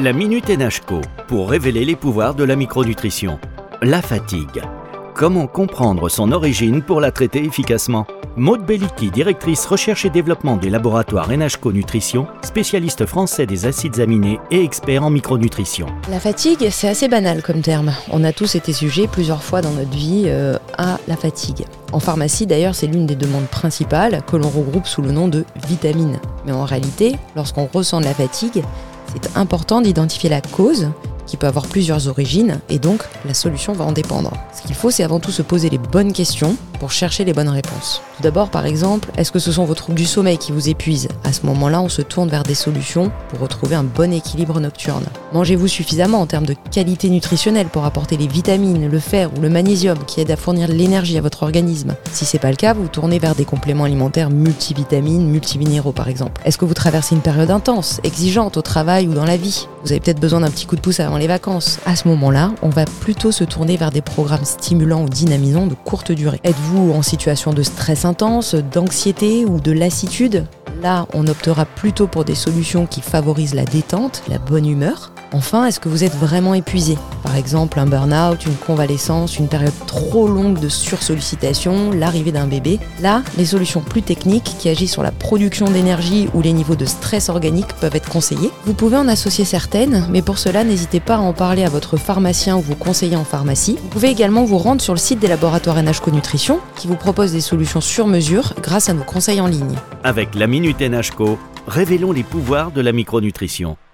La Minute NHCO pour révéler les pouvoirs de la micronutrition. La fatigue. Comment comprendre son origine pour la traiter efficacement? Maude Bellicki, directrice recherche et développement des laboratoires NHCO Nutrition, spécialiste français des acides aminés et expert en micronutrition. La fatigue, c'est assez banal comme terme. On a tous été sujets plusieurs fois dans notre vie euh, à la fatigue. En pharmacie, d'ailleurs, c'est l'une des demandes principales que l'on regroupe sous le nom de vitamine. Mais en réalité, lorsqu'on ressent de la fatigue, c'est important d'identifier la cause qui peut avoir plusieurs origines et donc la solution va en dépendre. Ce qu'il faut, c'est avant tout se poser les bonnes questions pour chercher les bonnes réponses. Tout d'abord, par exemple, est-ce que ce sont vos troubles du sommeil qui vous épuisent? À ce moment-là, on se tourne vers des solutions pour retrouver un bon équilibre nocturne. Mangez-vous suffisamment en termes de qualité nutritionnelle pour apporter les vitamines, le fer ou le magnésium qui aident à fournir l'énergie à votre organisme Si c'est pas le cas, vous tournez vers des compléments alimentaires multivitamines, multiminéraux par exemple. Est-ce que vous traversez une période intense, exigeante au travail ou dans la vie? Vous avez peut-être besoin d'un petit coup de pouce les vacances. À ce moment-là, on va plutôt se tourner vers des programmes stimulants ou dynamisants de courte durée. Êtes-vous en situation de stress intense, d'anxiété ou de lassitude? Là, on optera plutôt pour des solutions qui favorisent la détente, la bonne humeur. Enfin, est-ce que vous êtes vraiment épuisé? Par exemple, un burn-out, une convalescence, une période trop longue de sursollicitation, l'arrivée d'un bébé. Là, les solutions plus techniques qui agissent sur la production d'énergie ou les niveaux de stress organique peuvent être conseillées. Vous pouvez en associer certaines, mais pour cela, n'hésitez pas à en parler à votre pharmacien ou vos conseillers en pharmacie. Vous pouvez également vous rendre sur le site des laboratoires NHCO Nutrition qui vous propose des solutions sur mesure grâce à nos conseils en ligne. Révélons les pouvoirs de la micronutrition.